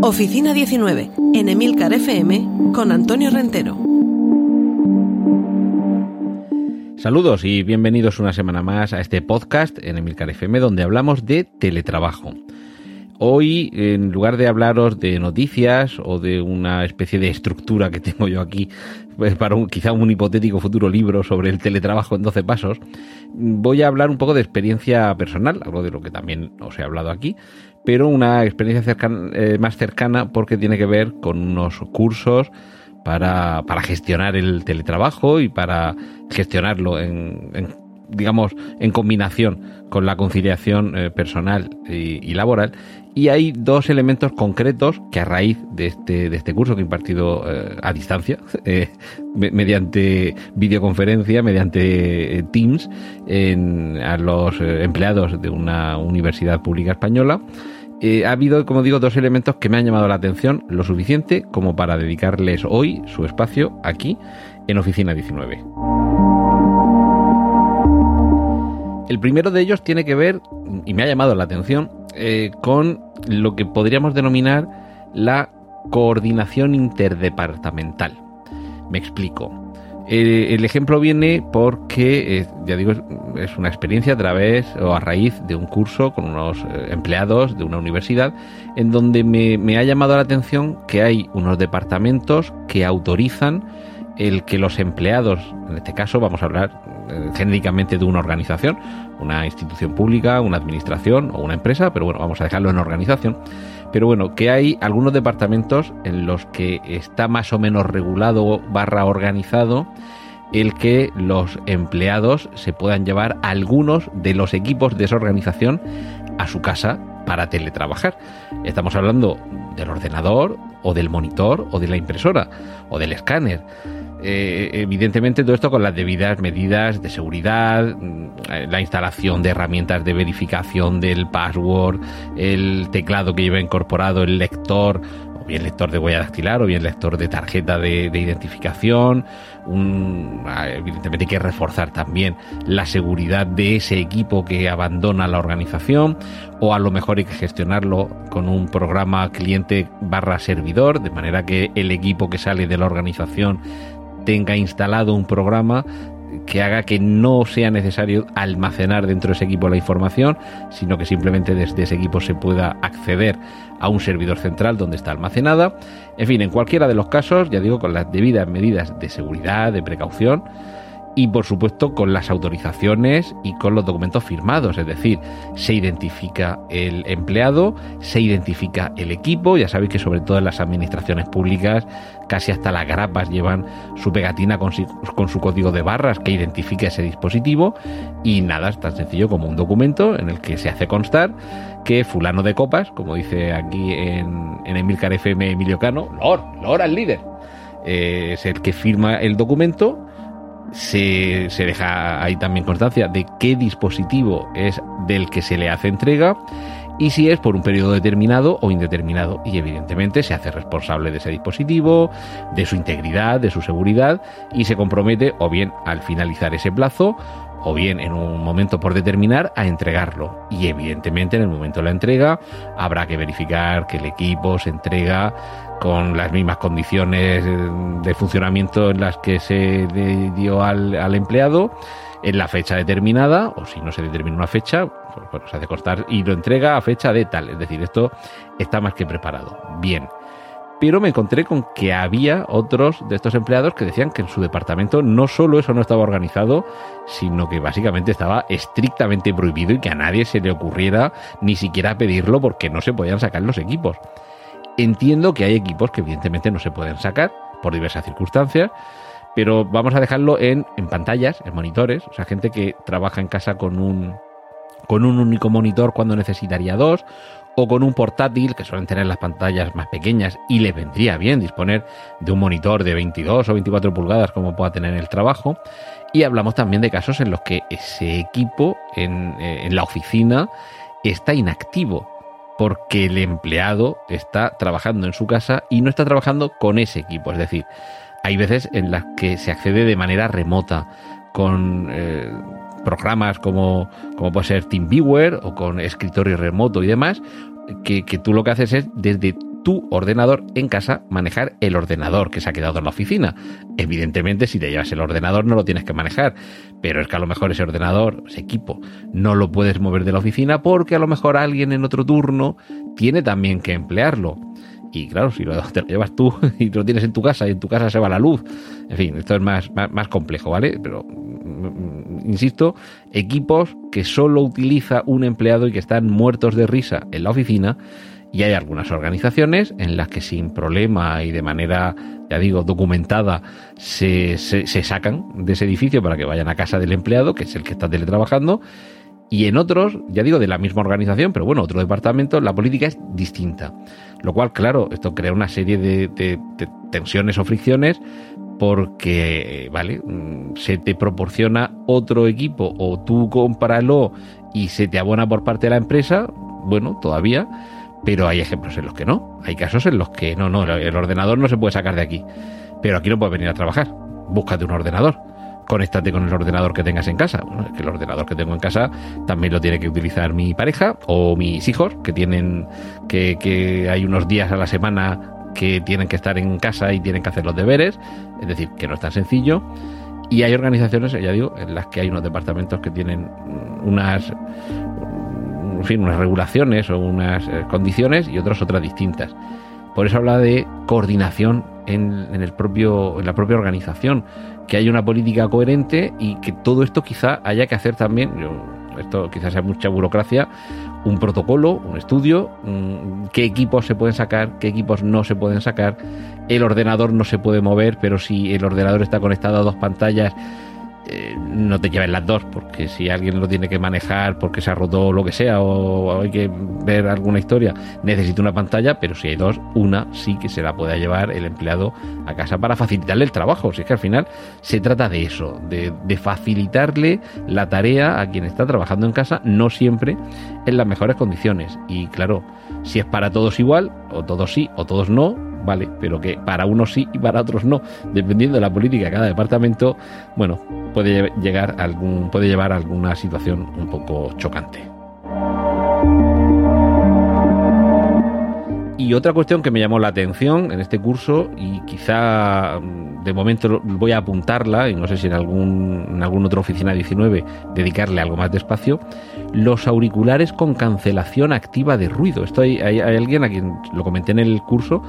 Oficina 19, en Emilcar FM, con Antonio Rentero. Saludos y bienvenidos una semana más a este podcast en Emilcar FM donde hablamos de teletrabajo. Hoy, en lugar de hablaros de noticias o de una especie de estructura que tengo yo aquí pues para un, quizá un hipotético futuro libro sobre el teletrabajo en 12 pasos, voy a hablar un poco de experiencia personal, algo de lo que también os he hablado aquí, pero una experiencia eh, más cercana porque tiene que ver con unos cursos para, gestionar el teletrabajo y para gestionarlo en, digamos, en combinación con la conciliación eh, personal y, laboral y hay dos elementos concretos que a raíz de este, de este curso que he impartido eh, a distancia, eh, mediante videoconferencia, mediante Teams, a los empleados de una universidad pública española, ha habido, como digo, dos elementos que me han llamado la atención lo suficiente como para dedicarles hoy su espacio aquí en Oficina 19. El primero de ellos tiene que ver, y me ha llamado la atención, eh, con lo que podríamos denominar la coordinación interdepartamental. Me explico. Eh, el ejemplo viene porque, eh, ya digo, es una experiencia a través o a raíz de un curso con unos empleados de una universidad en donde me ha llamado la atención que hay unos departamentos que autorizan el que los empleados, en este caso vamos a hablar eh, genéricamente de una organización, una institución pública, una administración o una empresa, pero bueno, vamos a dejarlo en organización. Pero bueno, que hay algunos departamentos en los que está más o menos regulado barra organizado el que los empleados se puedan llevar algunos de los equipos de esa organización a su casa para teletrabajar. Estamos hablando del ordenador o del monitor o de la impresora o del escáner. Eh, evidentemente todo esto con las debidas medidas de seguridad, mm, la instalación de herramientas de verificación del password, el teclado que lleva incorporado el lector, o bien lector de huella dactilar, o bien lector de tarjeta de, identificación. Ah, evidentemente hay que reforzar también la seguridad de ese equipo que abandona la organización, o a lo mejor hay que gestionarlo con un programa cliente barra servidor, de manera que el equipo que sale de la organización tenga instalado un programa que haga que no sea necesario almacenar dentro de ese equipo la información, sino que simplemente desde ese equipo se pueda acceder a un servidor central donde está almacenada. En fin, en cualquiera de los casos, ya digo, con las debidas medidas de seguridad, de precaución, y por supuesto con las autorizaciones y con los documentos firmados, es decir, se identifica el empleado, se identifica el equipo, ya sabéis que sobre todo en las administraciones públicas casi hasta las grapas llevan su pegatina con su, código de barras que identifica ese dispositivo. Y nada, es tan sencillo como un documento en el que se hace constar que fulano de copas, como dice aquí en, en Emilcar FM Emilio Cano, Lord, Lord al líder, eh, es el que firma el documento se, deja ahí también constancia de qué dispositivo es del que se le hace entrega y si es por un periodo determinado o indeterminado. Y evidentemente se hace responsable de ese dispositivo, de su integridad, de su seguridad y se compromete o bien al finalizar ese plazo o bien en un momento por determinar a entregarlo. Y evidentemente en el momento de la entrega habrá que verificar que el equipo se entrega con las mismas condiciones de funcionamiento en las que se dio al, empleado en la fecha determinada, o si no se determina una fecha, pues, se hace constar y lo entrega a fecha de tal. Es decir, esto está más que preparado. Bien. Pero me encontré con que había otros de estos empleados que decían que en su departamento no solo eso no estaba organizado, sino que básicamente estaba estrictamente prohibido y que a nadie se le ocurriera ni siquiera pedirlo porque no se podían sacar los equipos. Entiendo que hay equipos que evidentemente no se pueden sacar por diversas circunstancias, pero vamos a dejarlo en, pantallas, en monitores, o sea, gente que trabaja en casa con un, con un único monitor cuando necesitaría dos, o con un portátil que suelen tener las pantallas más pequeñas y les vendría bien disponer de un monitor de 22 o 24 pulgadas como pueda tener en el trabajo. Y hablamos también de casos en los que ese equipo en, eh, en la oficina está inactivo porque el empleado está trabajando en su casa y no está trabajando con ese equipo. Es decir, hay veces en las que se accede de manera remota con eh, programas como, como puede ser TeamViewer o con escritorio remoto y demás, que, que tú lo que haces es desde tu ordenador en casa manejar el ordenador que se ha quedado en la oficina. Evidentemente, si te llevas el ordenador no lo tienes que manejar, pero es que a lo mejor ese ordenador, ese equipo, no lo puedes mover de la oficina porque a lo mejor alguien en otro turno tiene también que emplearlo. Y claro, si lo, te lo llevas tú y lo tienes en tu casa y en tu casa se va la luz. En fin, esto es más, más, más complejo, ¿vale? Pero, mm, insisto, equipos que solo utiliza un empleado y que están muertos de risa en la oficina. Y hay algunas organizaciones en las que sin problema y de manera, ya digo, documentada, se, se, sacan de ese edificio para que vayan a casa del empleado, que es el que está teletrabajando y en otros, ya digo, de la misma organización, pero bueno, otro departamento, la política es distinta. Lo cual, claro, esto crea una serie de, de, de tensiones o fricciones porque, vale, mm, se te proporciona otro equipo o tú cómpralo y se te abona por parte de la empresa, bueno, todavía, pero hay ejemplos en los que no. Hay casos en los que no, no, el ordenador no se puede sacar de aquí. Pero aquí no puedes venir a trabajar. Búscate un ordenador conéctate con el ordenador que tengas en casa. Bueno, es que el ordenador que tengo en casa también lo tiene que utilizar mi pareja o mis hijos, que tienen que, que hay unos días a la semana que tienen que estar en casa y tienen que hacer los deberes. Es decir, que no es tan sencillo. Y hay organizaciones, ya digo, en las que hay unos departamentos que tienen unas, en fin, unas regulaciones o unas eh, condiciones y otros otras distintas. Por eso habla de coordinación en, en, el propio, en la propia organización, que haya una política coherente y que todo esto quizá haya que hacer también, yo, esto quizás sea mucha burocracia, un protocolo, un estudio, mmm, qué equipos se pueden sacar, qué equipos no se pueden sacar. El ordenador no se puede mover, pero si el ordenador está conectado a dos pantallas, eh, no te lleves las dos, porque si alguien lo tiene que manejar porque se ha roto lo que sea, o, hay que ver alguna historia, necesita una pantalla, pero si hay dos, una sí que se la pueda llevar el empleado a casa para facilitarle el trabajo. Si es que al final se trata de eso, de facilitarle la tarea a quien está trabajando en casa, no siempre en las mejores condiciones. Y claro, si es para todos igual, o todos sí, o todos no, vale, pero que para unos sí y para otros no, dependiendo de la política de cada departamento, bueno, puede llegar a algún, puede llevar a alguna situación un poco chocante. Y otra cuestión que me llamó la atención en este curso, y quizá mm, de momento voy a apuntarla, y no sé si en algún, en algún otra oficina 19 dedicarle algo más de espacio, los auriculares con cancelación activa de ruido. Esto hay alguien a quien lo comenté en el curso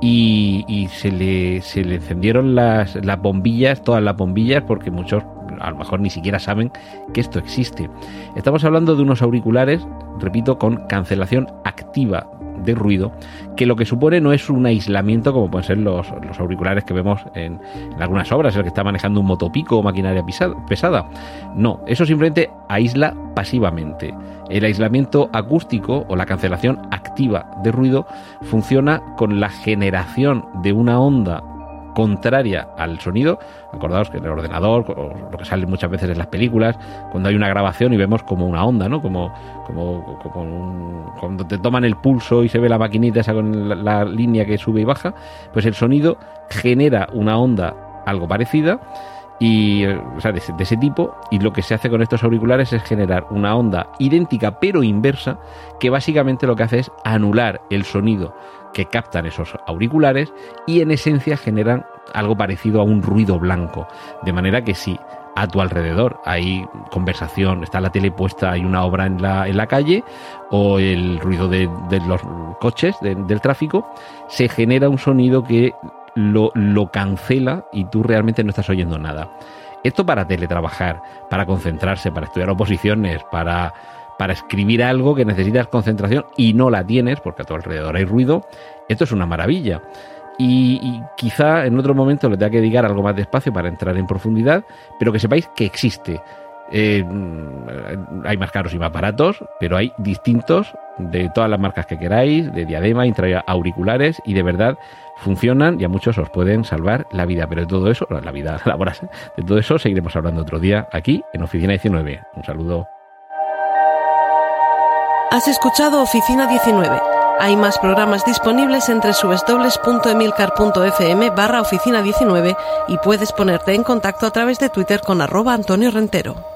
y, se, le, se, le, encendieron las, las, bombillas, todas las bombillas, porque muchos a lo mejor ni siquiera saben que esto existe. Estamos hablando de unos auriculares, repito, con cancelación activa de ruido, que lo que supone no es un aislamiento como pueden ser los, los auriculares que vemos en, en, algunas obras, el que está manejando un motopico o maquinaria pesada. No, eso simplemente aísla pasivamente. El aislamiento acústico o la cancelación de ruido funciona con la generación de una onda contraria al sonido. Acordaos que en el ordenador, o lo que sale muchas veces en las películas, cuando hay una grabación y vemos como una onda, ¿no? Como, como, como un, cuando te toman el pulso y se ve la maquinita esa con la, la línea que sube y baja, pues el sonido genera una onda algo parecida y o sea, de, ese tipo y lo que se hace con estos auriculares es generar una onda idéntica pero inversa que básicamente lo que hace es anular el sonido que captan esos auriculares y en esencia generan algo parecido a un ruido blanco. De manera que si a tu alrededor hay conversación, está la tele puesta, hay una obra en la, en la calle o el ruido de, de los coches, de, del tráfico, se genera un sonido que lo, cancela y tú realmente no estás oyendo nada. Esto para teletrabajar, para concentrarse, para estudiar oposiciones, para, para escribir algo que necesitas concentración y no la tienes porque a tu alrededor hay ruido, esto es una maravilla. Y, y, quizá en otro momento le tenga que dedicar algo más de espacio para entrar en profundidad, pero que sepáis que existe. Eh, mm, hay más caros y más baratos, pero hay distintos de todas las marcas que queráis, de diadema, auriculares y de verdad funcionan y a muchos os pueden salvar la vida. Pero de todo eso, la vida laboral, de todo eso seguiremos hablando otro día aquí en Oficina 19. Un saludo. Has escuchado Oficina 19. Hay más programas disponibles entre www.emilcar.fm barra oficina 19 y puedes ponerte en contacto a través de Twitter con arroba Antonio Rentero.